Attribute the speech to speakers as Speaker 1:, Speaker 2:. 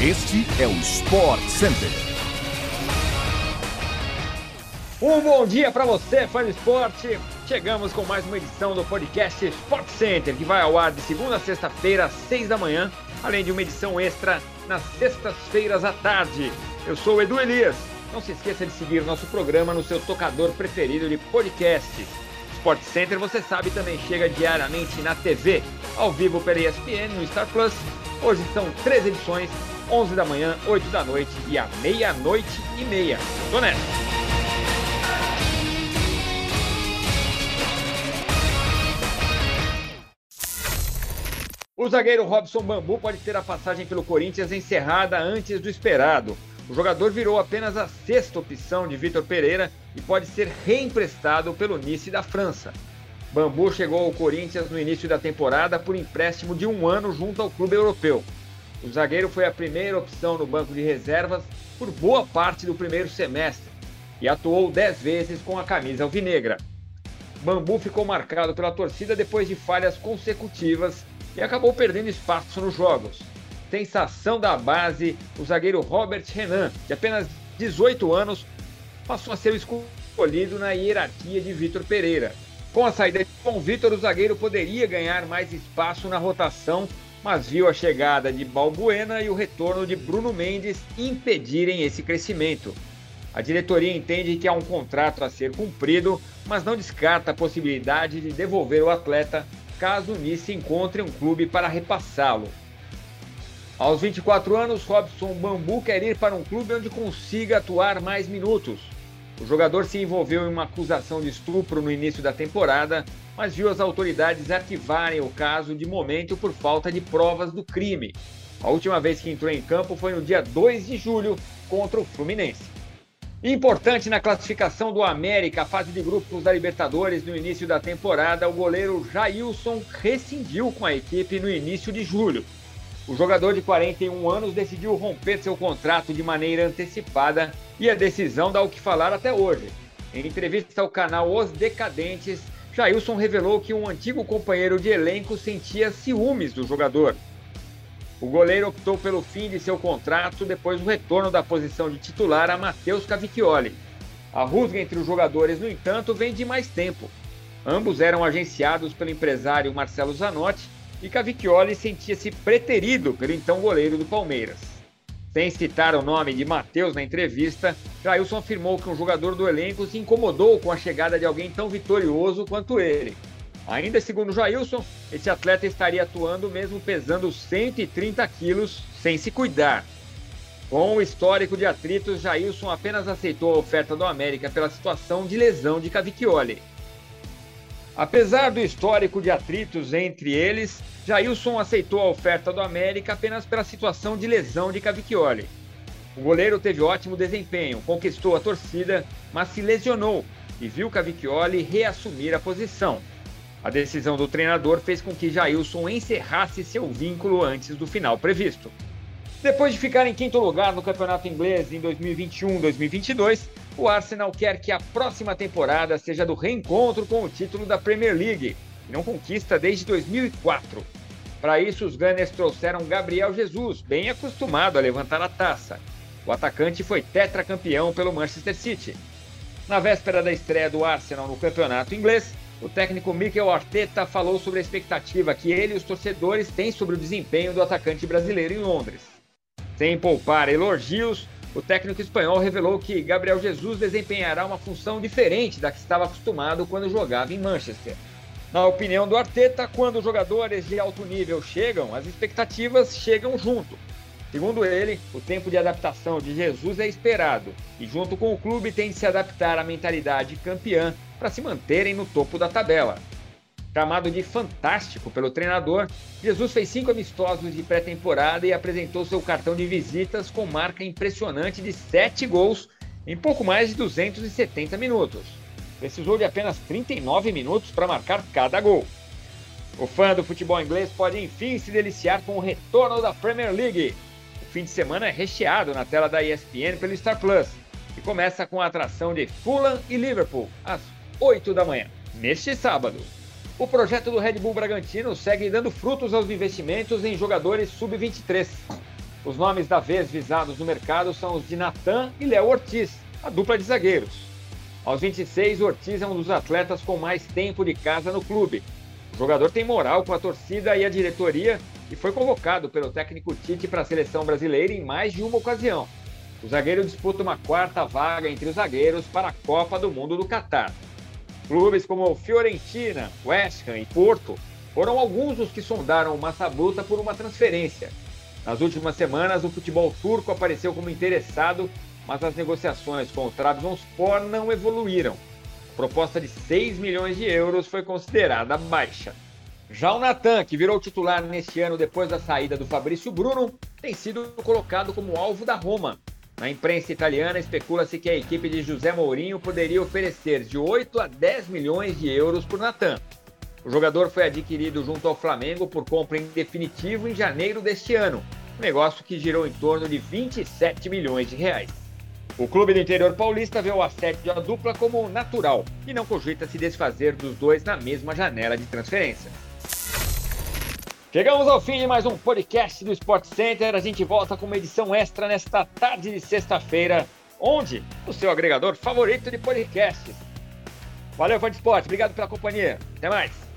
Speaker 1: Este é o Sport Center.
Speaker 2: Um bom dia para você, fã de esporte. Chegamos com mais uma edição do podcast Sport Center, que vai ao ar de segunda a sexta-feira, às seis da manhã, além de uma edição extra nas sextas-feiras à tarde. Eu sou o Edu Elias. Não se esqueça de seguir nosso programa no seu tocador preferido de podcasts. Sport Center, você sabe, também chega diariamente na TV, ao vivo pela ESPN, no Star Plus. Hoje são três edições, 11 da manhã, 8 da noite e à meia-noite e meia. Tô nessa. O zagueiro Robson Bambu pode ter a passagem pelo Corinthians encerrada antes do esperado. O jogador virou apenas a sexta opção de Vitor Pereira e pode ser reemprestado pelo Nice da França. Bambu chegou ao Corinthians no início da temporada por empréstimo de um ano junto ao clube europeu. O zagueiro foi a primeira opção no banco de reservas por boa parte do primeiro semestre e atuou dez vezes com a camisa alvinegra. Bambu ficou marcado pela torcida depois de falhas consecutivas e acabou perdendo espaço nos jogos. Sensação da base, o zagueiro Robert Renan, de apenas 18 anos, passou a ser escolhido na hierarquia de Vitor Pereira. Com a saída de João Vitor, o zagueiro poderia ganhar mais espaço na rotação, mas viu a chegada de Balbuena e o retorno de Bruno Mendes impedirem esse crescimento. A diretoria entende que há um contrato a ser cumprido, mas não descarta a possibilidade de devolver o atleta caso o Nice encontre um clube para repassá-lo. Aos 24 anos, Robson Bambu quer ir para um clube onde consiga atuar mais minutos. O jogador se envolveu em uma acusação de estupro no início da temporada, mas viu as autoridades arquivarem o caso de momento por falta de provas do crime. A última vez que entrou em campo foi no dia 2 de julho contra o Fluminense. Importante na classificação do América, a fase de grupos da Libertadores no início da temporada, o goleiro Jailson rescindiu com a equipe no início de julho. O jogador de 41 anos decidiu romper seu contrato de maneira antecipada e a decisão dá o que falar até hoje. Em entrevista ao canal Os Decadentes, Jailson revelou que um antigo companheiro de elenco sentia ciúmes do jogador. O goleiro optou pelo fim de seu contrato depois do retorno da posição de titular a Matheus Cavicchioli. A rusga entre os jogadores, no entanto, vem de mais tempo. Ambos eram agenciados pelo empresário Marcelo Zanotti e Cavicchioli sentia-se preterido pelo então goleiro do Palmeiras. Sem citar o nome de Matheus na entrevista, Jailson afirmou que um jogador do elenco se incomodou com a chegada de alguém tão vitorioso quanto ele. Ainda segundo Jailson, esse atleta estaria atuando mesmo pesando 130 quilos sem se cuidar. Com o histórico de atritos, Jailson apenas aceitou a oferta do América pela situação de lesão de Cavicchioli. Apesar do histórico de atritos entre eles, Jailson aceitou a oferta do América apenas pela situação de lesão de Cavicchioli. O goleiro teve ótimo desempenho, conquistou a torcida, mas se lesionou e viu Cavicchioli reassumir a posição. A decisão do treinador fez com que Jailson encerrasse seu vínculo antes do final previsto. Depois de ficar em quinto lugar no campeonato inglês em 2021-2022, o Arsenal quer que a próxima temporada seja do reencontro com o título da Premier League, que não conquista desde 2004. Para isso, os Gunners trouxeram Gabriel Jesus, bem acostumado a levantar a taça. O atacante foi tetracampeão pelo Manchester City. Na véspera da estreia do Arsenal no campeonato inglês, o técnico Mikel Arteta falou sobre a expectativa que ele e os torcedores têm sobre o desempenho do atacante brasileiro em Londres. Sem poupar elogios, o técnico espanhol revelou que Gabriel Jesus desempenhará uma função diferente da que estava acostumado quando jogava em Manchester. Na opinião do Arteta, quando jogadores de alto nível chegam, as expectativas chegam junto. Segundo ele, o tempo de adaptação de Jesus é esperado e, junto com o clube, tem de se adaptar à mentalidade campeã para se manterem no topo da tabela. Chamado de fantástico pelo treinador, Jesus fez cinco amistosos de pré-temporada e apresentou seu cartão de visitas com marca impressionante de sete gols em pouco mais de 270 minutos. Precisou de apenas 39 minutos para marcar cada gol. O fã do futebol inglês pode enfim se deliciar com o retorno da Premier League. O fim de semana é recheado na tela da ESPN pelo Star Plus e começa com a atração de Fulham e Liverpool às 8 da manhã, neste sábado. O projeto do Red Bull Bragantino segue dando frutos aos investimentos em jogadores sub-23. Os nomes da vez visados no mercado são os de Natan e Léo Ortiz, a dupla de zagueiros. Aos 26, Ortiz é um dos atletas com mais tempo de casa no clube. O jogador tem moral com a torcida e a diretoria e foi convocado pelo técnico Tite para a seleção brasileira em mais de uma ocasião. O zagueiro disputa uma quarta vaga entre os zagueiros para a Copa do Mundo do Catar. Clubes como Fiorentina, West Ham e Porto foram alguns dos que sondaram o Massabruta por uma transferência. Nas últimas semanas, o futebol turco apareceu como interessado, mas as negociações com o Trabzonspor não evoluíram. A proposta de 6 milhões de euros foi considerada baixa. Já o Natan, que virou titular neste ano depois da saída do Fabrício Bruno, tem sido colocado como alvo da Roma. Na imprensa italiana, especula-se que a equipe de José Mourinho poderia oferecer de 8 a 10 milhões de euros por Natan. O jogador foi adquirido junto ao Flamengo por compra em definitivo em janeiro deste ano, um negócio que girou em torno de 27 milhões de reais. O clube do interior paulista vê o assédio da dupla como natural e não cogita se desfazer dos dois na mesma janela de transferência. Chegamos ao fim de mais um podcast do Sport Center. A gente volta com uma edição extra nesta tarde de sexta-feira, onde? O seu agregador favorito de podcasts. Valeu, fã de esporte. Obrigado pela companhia. Até mais.